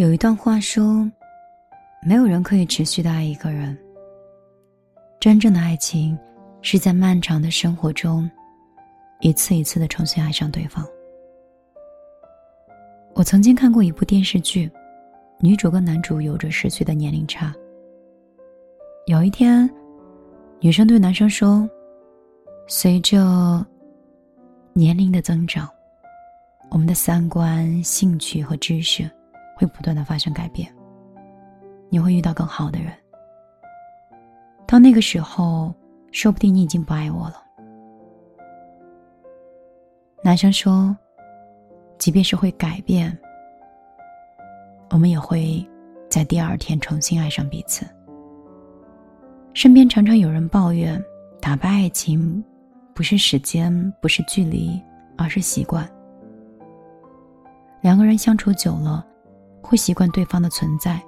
有一段话说：“没有人可以持续的爱一个人。真正的爱情，是在漫长的生活中，一次一次的重新爱上对方。”我曾经看过一部电视剧，女主跟男主有着十岁的年龄差。有一天，女生对男生说：“随着年龄的增长，我们的三观、兴趣和知识。”会不断的发生改变，你会遇到更好的人。到那个时候，说不定你已经不爱我了。男生说：“即便是会改变，我们也会在第二天重新爱上彼此。”身边常常有人抱怨，打败爱情不是时间，不是距离，而是习惯。两个人相处久了。会习惯对方的存在，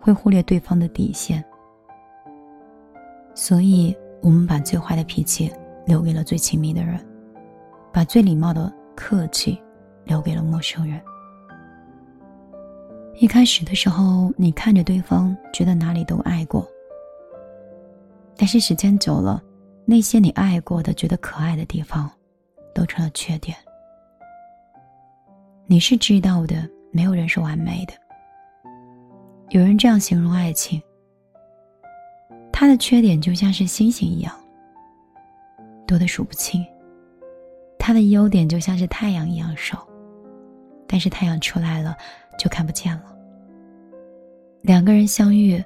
会忽略对方的底线，所以我们把最坏的脾气留给了最亲密的人，把最礼貌的客气留给了陌生人。一开始的时候，你看着对方，觉得哪里都爱过，但是时间久了，那些你爱过的、觉得可爱的地方，都成了缺点。你是知道的。没有人是完美的。有人这样形容爱情：，它的缺点就像是星星一样，多的数不清；，它的优点就像是太阳一样少，但是太阳出来了就看不见了。两个人相遇，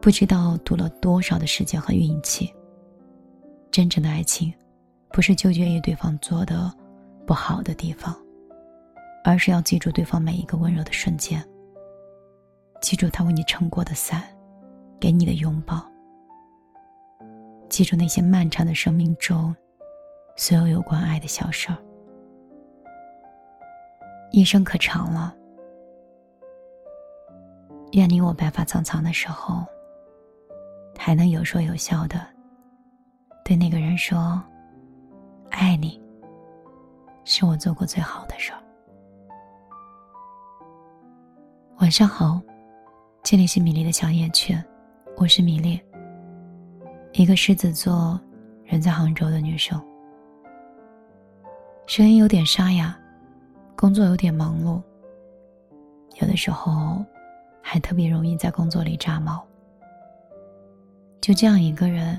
不知道赌了多少的时间和运气。真正的爱情，不是纠结于对方做的不好的地方。而是要记住对方每一个温柔的瞬间，记住他为你撑过的伞，给你的拥抱，记住那些漫长的生命中所有有关爱的小事儿。一生可长了，愿你我白发苍苍的时候，还能有说有笑的对那个人说：“爱你，是我做过最好的事儿。”晚上好，这里是米粒的小夜曲，我是米粒，一个狮子座，人在杭州的女生。声音有点沙哑，工作有点忙碌，有的时候还特别容易在工作里炸毛。就这样一个人，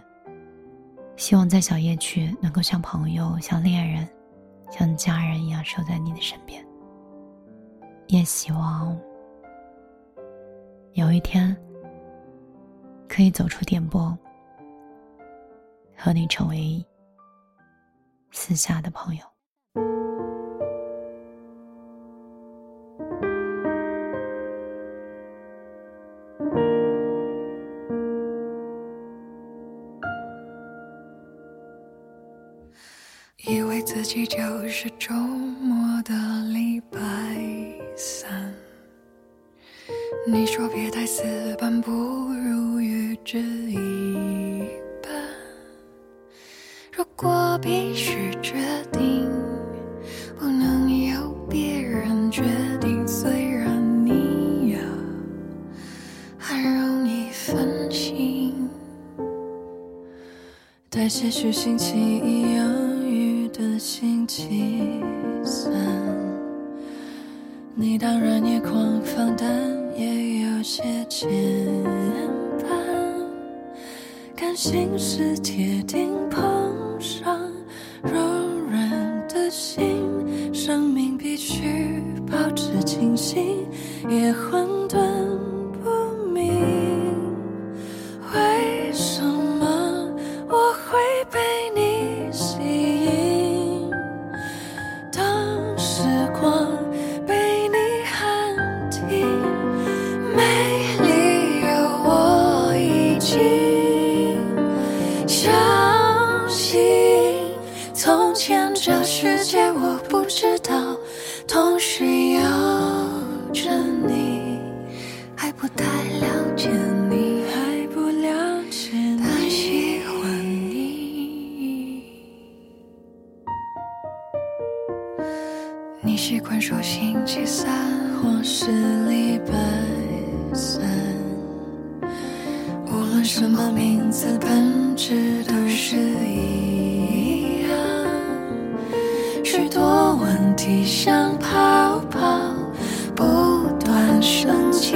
希望在小夜曲能够像朋友、像恋人、像家人一样守在你的身边，也希望。有一天，可以走出电波，和你成为私下的朋友。以为自己就是周末的礼拜三。你说别太死板，不如预知一半。如果必须决定，不能由别人决定。虽然你呀，很容易分心，带些许星期一养育的星期三，你当然也狂放，但。也有些牵绊，感性是铁定碰上柔软的心，生命必须保持清醒，也混沌不明。为什么我会被你。你还不太了解你，但喜欢你。你习惯说星期三。或是礼拜三，无论什么名字，本质都是一样。许多问题像泡泡不断升起，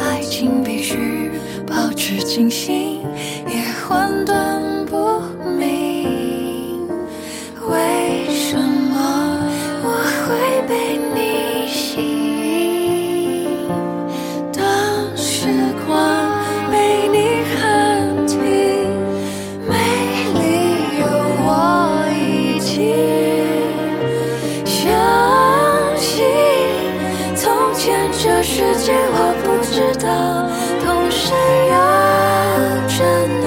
爱情必须保持清醒，也混沌我不知道，同时有着你，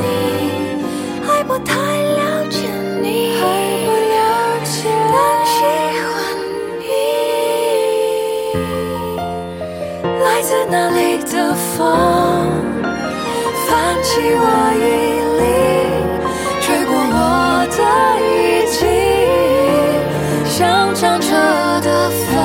还不太了解你，还不了解，但喜欢你。来自哪里的风，泛起我衣领，吹过我的衣襟，像长车的帆，